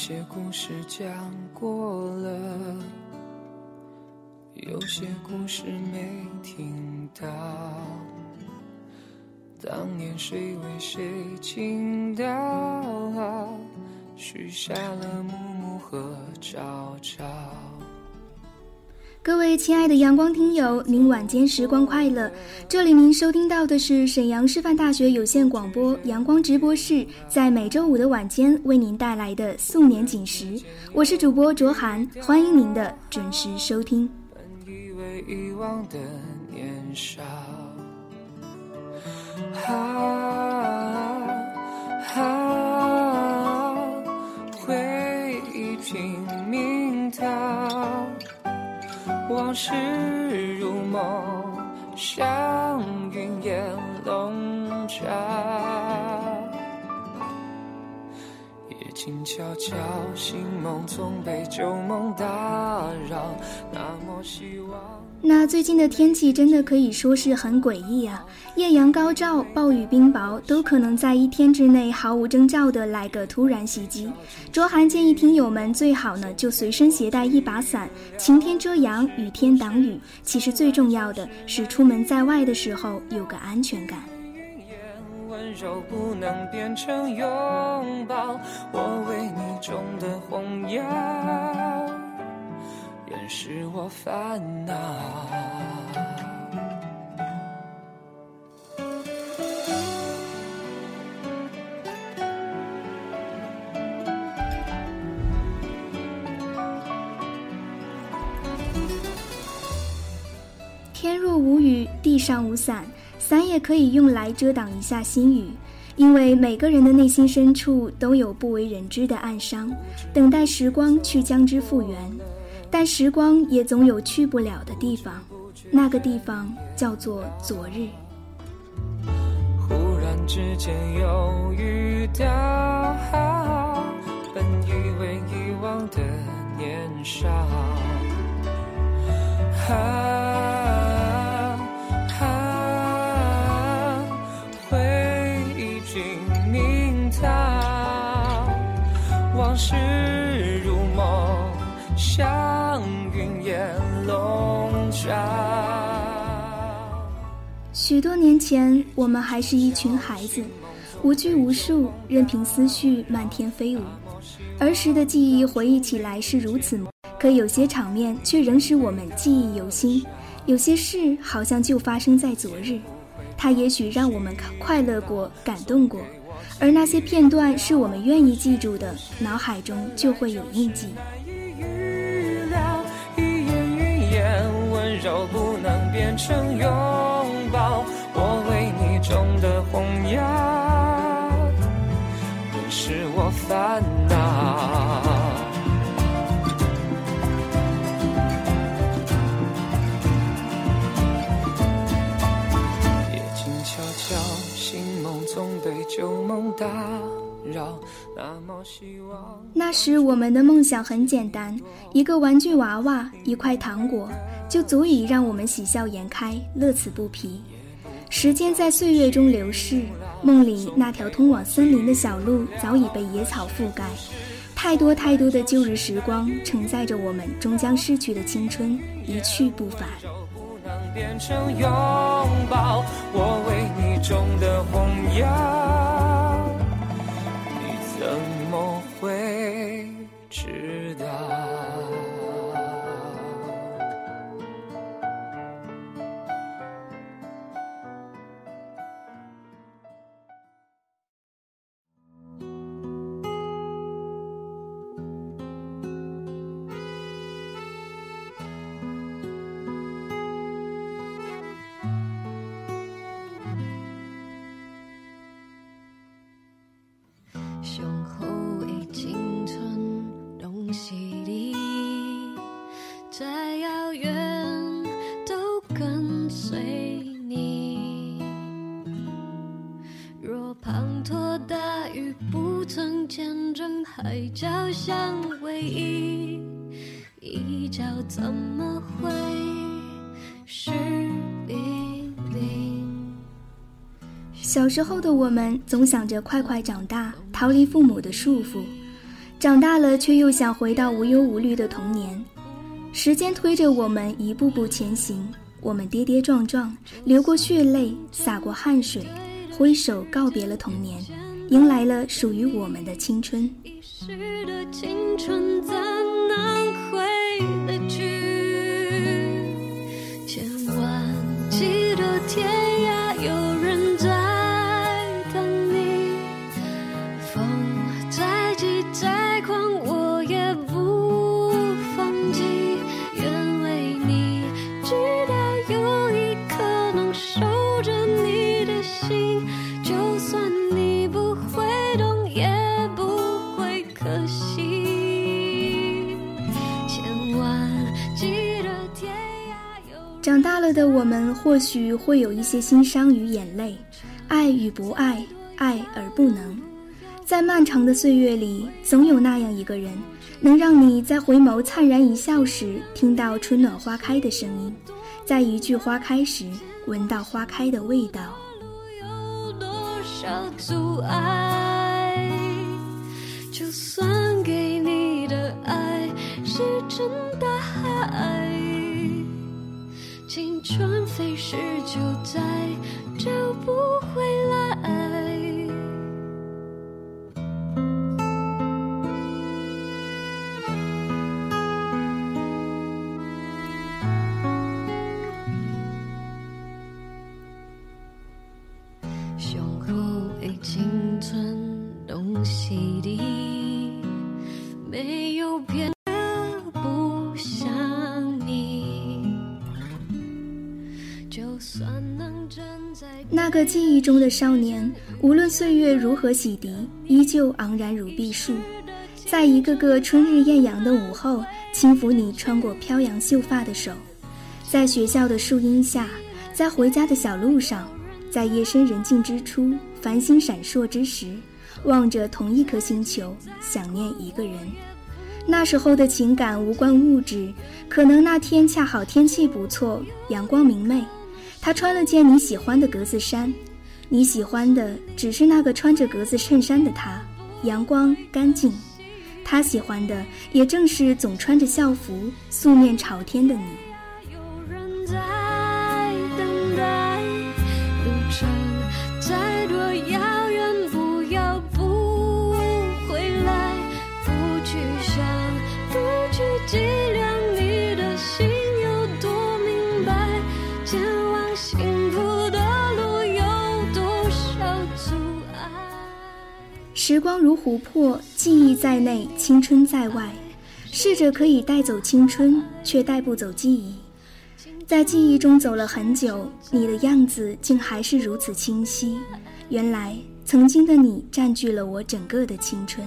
有些故事讲过了，有些故事没听到。当年谁为谁倾倒，许下了暮暮和朝朝。各位亲爱的阳光听友，您晚间时光快乐！这里您收听到的是沈阳师范大学有线广播阳光直播室，在每周五的晚间为您带来的素年锦时，我是主播卓涵，欢迎您的准时收听。本以为遗忘的年少，啊啊，回忆拼命逃。往事如梦，像云烟笼罩。夜静悄悄，醒梦总被旧梦打扰。那么希望。那最近的天气真的可以说是很诡异啊！艳阳高照，暴雨冰雹都可能在一天之内毫无征兆的来个突然袭击。卓涵建议听友们最好呢就随身携带一把伞，晴天遮阳，雨天挡雨。其实最重要的是出门在外的时候有个安全感。温柔不能变成拥抱，我为你种的红药。原是我烦恼。天若无雨，地上无伞，伞也可以用来遮挡一下心雨。因为每个人的内心深处都有不为人知的暗伤，等待时光去将之复原。但时光也总有去不了的地方，那个地方叫做昨日。忽然之间又遇到，本以为遗忘的年少。啊啊，回忆拼命逃，往事，像云烟笼罩。许多年前，我们还是一群孩子，无拘无束，任凭思绪漫天飞舞。儿时的记忆回忆起来是如此，可有些场面却仍使我们记忆犹新，有些事好像就发生在昨日。它也许让我们快乐过、感动过，而那些片段是我们愿意记住的，脑海中就会有印记。柔不能变成拥抱。我为你种的红药，仍是我烦恼。夜静悄悄，醒梦总被旧梦打扰。那。时我们的梦想很简单，一个玩具娃娃，一块糖果，就足以让我们喜笑颜开，乐此不疲。时间在岁月中流逝，梦里那条通往森林的小路早已被野草覆盖。太多太多的旧日时光，承载着我们终将逝去的青春，一去不返。我为你种的红药，知道？相偎依，一角怎么会是？小时候的我们总想着快快长大，逃离父母的束缚。长大了却又想回到无忧无虑的童年。时间推着我们一步步前行，我们跌跌撞撞，流过血泪，洒过汗水，挥手告别了童年，迎来了属于我们的青春。遗失的青春怎能回得去？的我们，或许会有一些心伤与眼泪，爱与不爱，爱而不能。在漫长的岁月里，总有那样一个人，能让你在回眸灿然一笑时，听到春暖花开的声音；在一句花开时，闻到花开的味道。有多少阻碍？就算给你的爱石沉大海，青春飞逝就再找不回来。个记忆中的少年，无论岁月如何洗涤，依旧昂然如碧树。在一个个春日艳阳的午后，轻抚你穿过飘扬秀发的手；在学校的树荫下，在回家的小路上，在夜深人静之初，繁星闪烁之时，望着同一颗星球，想念一个人。那时候的情感无关物质，可能那天恰好天气不错，阳光明媚。他穿了件你喜欢的格子衫，你喜欢的只是那个穿着格子衬衫的他，阳光干净。他喜欢的也正是总穿着校服、素面朝天的你。时光如琥珀，记忆在内，青春在外。试着可以带走青春，却带不走记忆。在记忆中走了很久，你的样子竟还是如此清晰。原来，曾经的你占据了我整个的青春。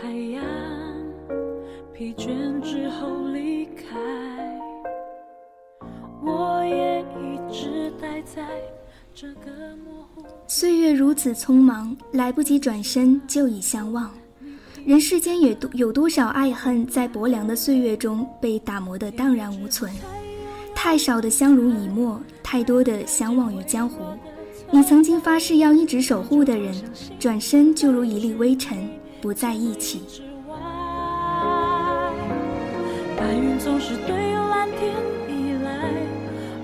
太阳疲倦之后离开。我也一直待在这个模糊。岁月如此匆忙，来不及转身就已相忘。人世间也多有多少爱恨，在薄凉的岁月中被打磨得荡然无存。太少的相濡以沫，太多的相忘于江湖。你曾经发誓要一直守护的人，转身就如一粒微尘，不在一起。白云总是对蓝天依赖，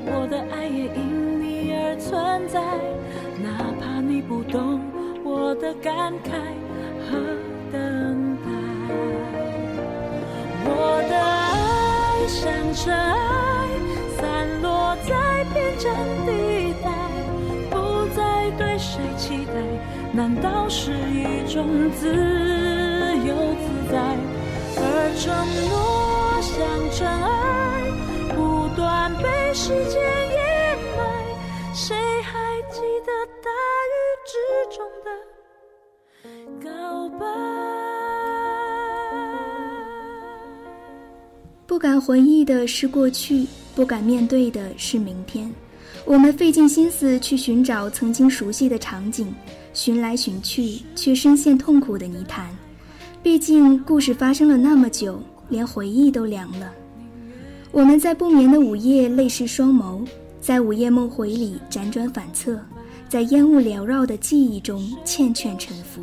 我的爱也因你而存在，哪怕你不懂我的感慨和等待。我的爱像尘埃，散落在边站地，期待，难道是一种自由自在？而承诺像尘埃，不断被时间掩埋，谁还记得大雨之中的告白？不敢回忆的是过去，不敢面对的是明天。我们费尽心思去寻找曾经熟悉的场景，寻来寻去，却深陷痛苦的泥潭。毕竟故事发生了那么久，连回忆都凉了。我们在不眠的午夜泪湿双眸，在午夜梦回里辗转反侧，在烟雾缭绕的记忆中缱绻沉浮。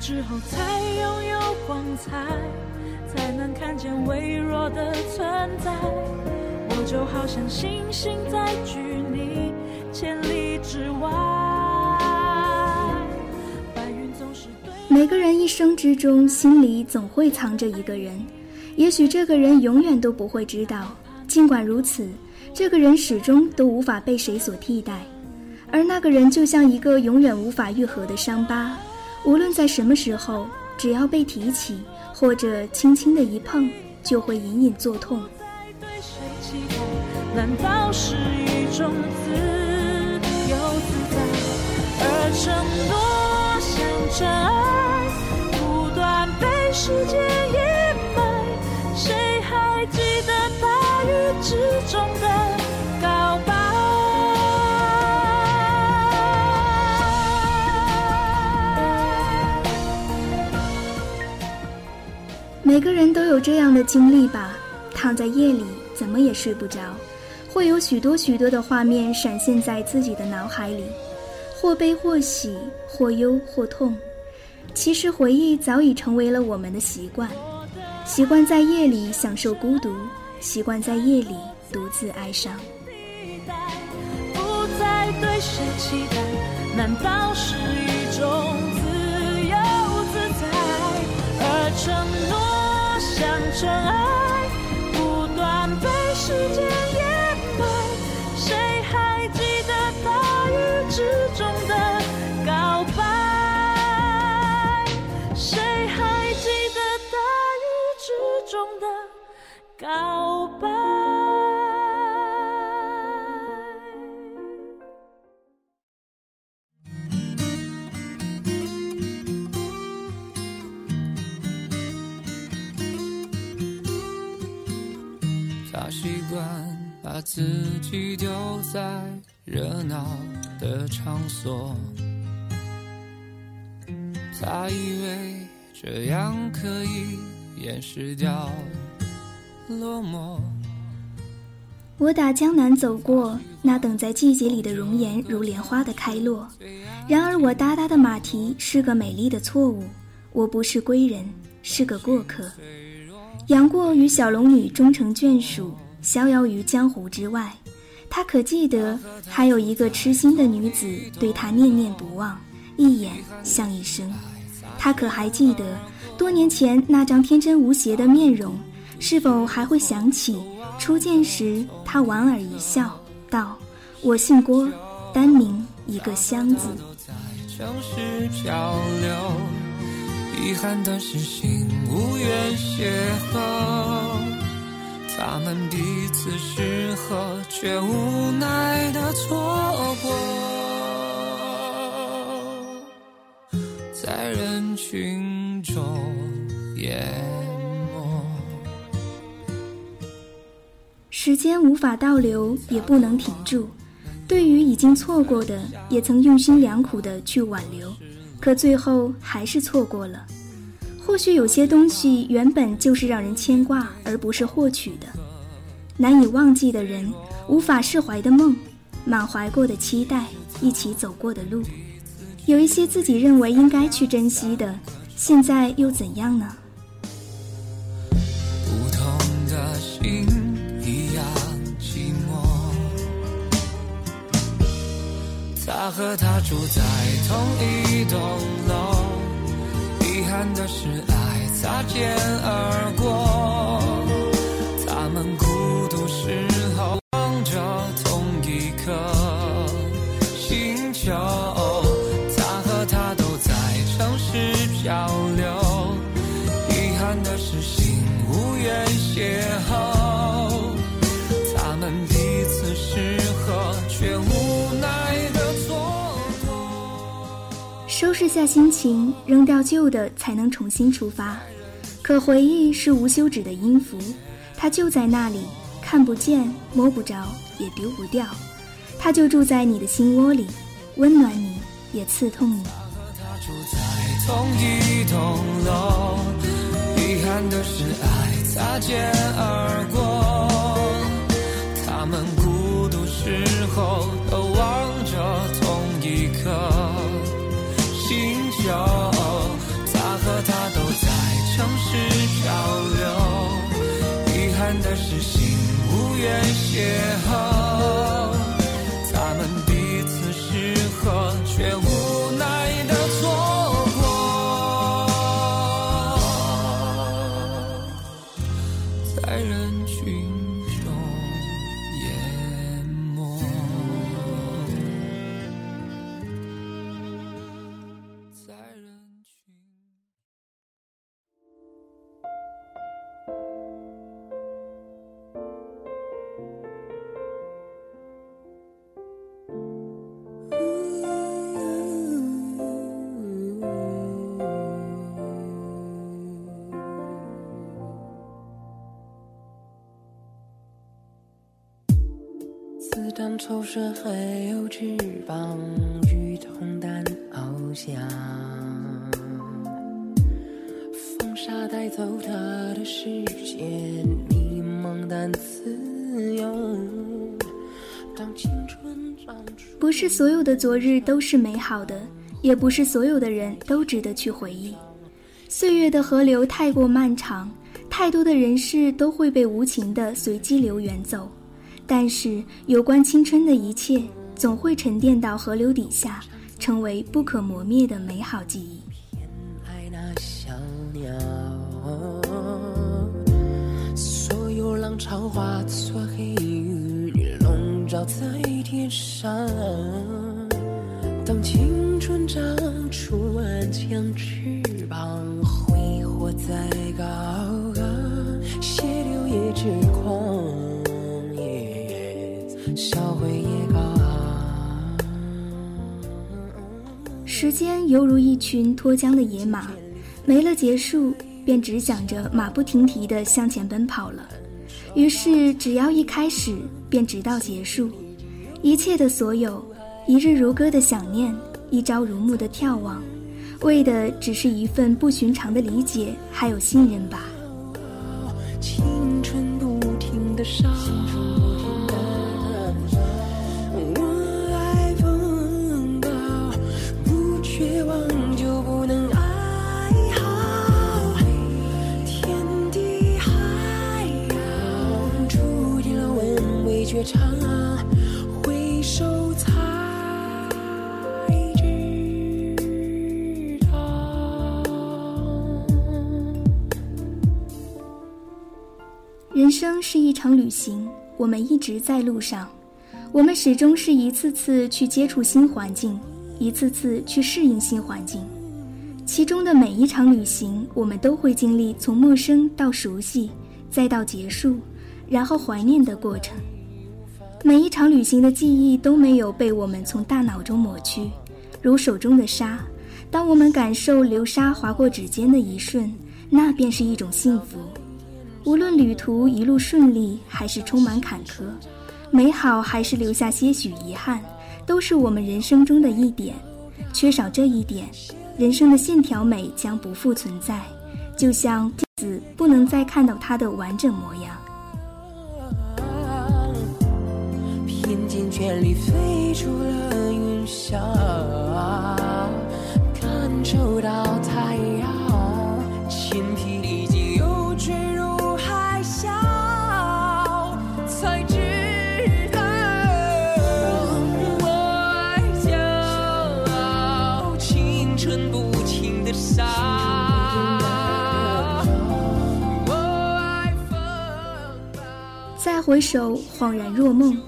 之后才拥有光彩，才能看见微弱的存在。我就好像星星在距你千里之外。白云总是对每个人一生之中，心里总会藏着一个人，也许这个人永远都不会知道。尽管如此，这个人始终都无法被谁所替代，而那个人就像一个永远无法愈合的伤疤，无论在什么时候，只要被提起或者轻轻的一碰，就会隐隐作痛。难道是一种自由自在？而承诺像尘埃，不断被时间掩埋。谁还记得大雨之中的每个人都有这样的经历吧，躺在夜里怎么也睡不着，会有许多许多的画面闪现在自己的脑海里，或悲或喜，或忧或痛。其实回忆早已成为了我们的习惯，习惯在夜里享受孤独，习惯在夜里独自哀伤。不再对谁期待，难道是一种自由自在？而承诺像尘埃，不断被时间掩埋。谁还记得大雨之中的告白？谁还记得大雨之中的告白？他习惯把自己丢在热闹的场所，他以为这样可以掩饰掉落寞。我打江南走过，那等在季节里的容颜如莲花的开落。然而我哒哒的马蹄是个美丽的错误，我不是归人，是个过客。杨过与小龙女终成眷属，逍遥于江湖之外。他可记得还有一个痴心的女子对他念念不忘，一眼像一生。他可还记得多年前那张天真无邪的面容？是否还会想起初见时他莞尔一笑，道：“我姓郭，单名一个香字。”在城市漂流，遗憾的是心无缘邂逅。他们彼此适合，却无奈的错过，在人群中淹没。时间无法倒流，也不能停住。对于已经错过的，也曾用心良苦的去挽留，可最后还是错过了。或许有些东西原本就是让人牵挂，而不是获取的。难以忘记的人，无法释怀的梦，满怀过的期待，一起走过的路，有一些自己认为应该去珍惜的，现在又怎样呢？他和她住在同一栋楼，遗憾的是爱擦肩而过。他们孤独时候收拾下心情，扔掉旧的，才能重新出发。可回忆是无休止的音符，它就在那里，看不见、摸不着，也丢不掉。它就住在你的心窝里，温暖你，也刺痛你。同一栋楼，遗憾的是爱擦肩而过。他们孤独时候都望着同一颗有，他和她都在城市漂流，遗憾的是心无缘邂逅。他们彼此适合，却无弹抽射还有翅膀，与同担翱翔。风沙带走他的视线，迷茫但自由。当青春长出。不是所有的昨日都是美好的，也不是所有的人都值得去回忆。岁月的河流太过漫长，太多的人事都会被无情的随机流远走。但是，有关青春的一切，总会沉淀到河流底下，成为不可磨灭的美好记忆。爱那小鸟，所有浪潮化作黑云，笼罩在天上。当青春长出万千翅膀，挥霍在高岗，血流也痴狂，时间犹如一群脱缰的野马，没了结束，便只想着马不停蹄地向前奔跑了。于是，只要一开始，便直到结束。一切的所有，一日如歌的想念，一朝如暮的眺望，为的只是一份不寻常的理解，还有信任吧。青春不停的烧，问味绝肠，回首才知。人生是一场旅行，我们一直在路上，我们始终是一次次去接触新环境，一次次去适应新环境。其中的每一场旅行，我们都会经历从陌生到熟悉，再到结束，然后怀念的过程。每一场旅行的记忆都没有被我们从大脑中抹去，如手中的沙。当我们感受流沙划过指尖的一瞬，那便是一种幸福。无论旅途一路顺利，还是充满坎坷，美好还是留下些许遗憾，都是我们人生中的一点。缺少这一点，人生的线条美将不复存在，就像镜子不能再看到它的完整模样。圈里飞出了云，感受到太阳，又坠入海啸，才知道我爱，青春不停的。再回首，恍然若梦。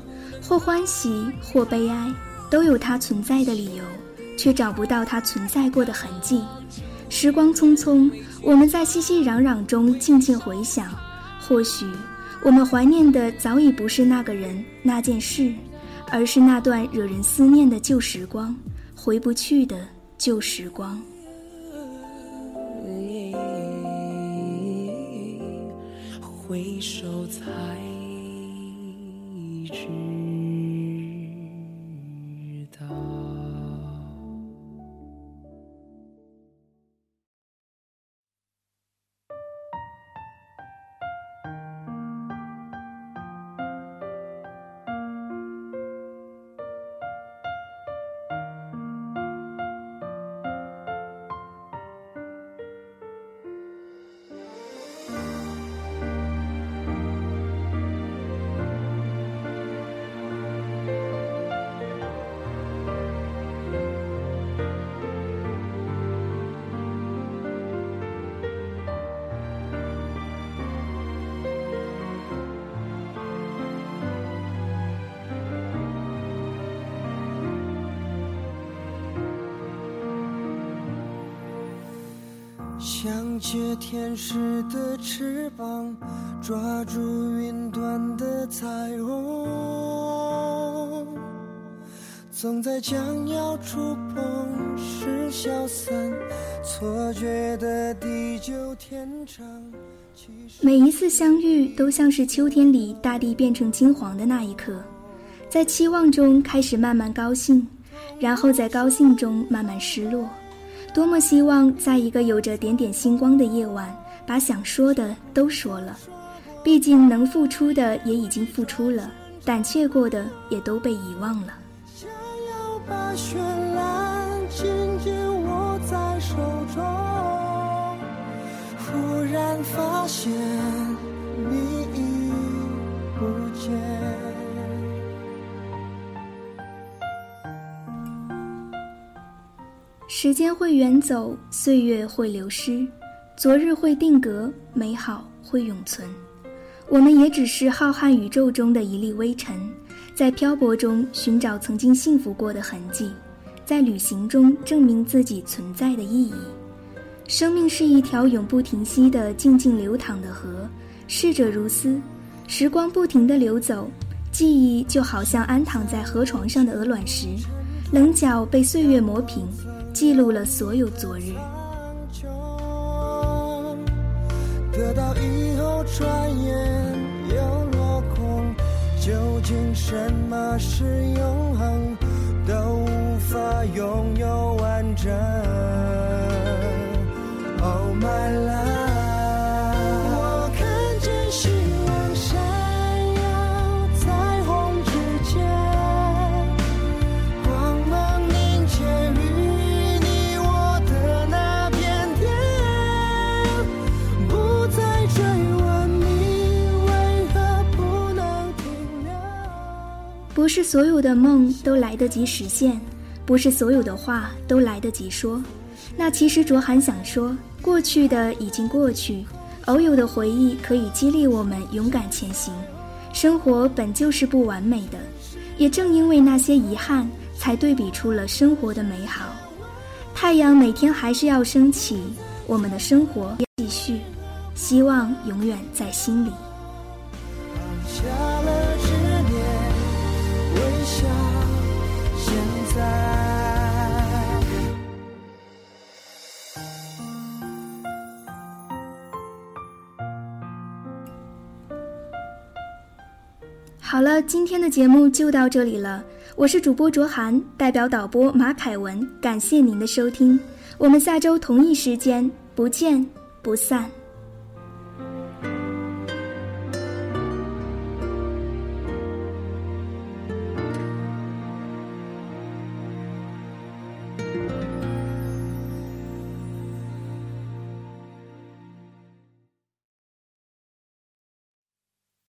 或欢喜，或悲哀，都有它存在的理由，却找不到它存在过的痕迹。时光匆匆，我们在熙熙攘攘中静静回想，或许我们怀念的早已不是那个人、那件事，而是那段惹人思念的旧时光，回不去的旧时光。回首才知想借天使的翅膀，抓住云端的彩虹，总在将要触碰时消散，错觉的地久天长。每一次相遇，都像是秋天里大地变成金黄的那一刻，在期望中开始慢慢高兴，然后在高兴中慢慢失落。多么希望在一个有着点点星光的夜晚，把想说的都说了。毕竟能付出的也已经付出了，胆怯过的也都被遗忘了。想要把绚烂紧紧握在手中，忽然发现你已不见。时间会远走，岁月会流失，昨日会定格，美好会永存。我们也只是浩瀚宇宙中的一粒微尘，在漂泊中寻找曾经幸福过的痕迹，在旅行中证明自己存在的意义。生命是一条永不停息的静静流淌的河，逝者如斯，时光不停地流走，记忆就好像安躺在河床上的鹅卵石，棱角被岁月磨平。记录了所有昨日。得到以后，转眼又落空。究竟什么是永恒？都无法拥有完整。Oh my love。是所有的梦都来得及实现，不是所有的话都来得及说。那其实卓涵想说，过去的已经过去，偶有的回忆可以激励我们勇敢前行。生活本就是不完美的，也正因为那些遗憾，才对比出了生活的美好。太阳每天还是要升起，我们的生活要继续，希望永远在心里。好了，今天的节目就到这里了。我是主播卓涵，代表导播马凯文，感谢您的收听。我们下周同一时间不见不散。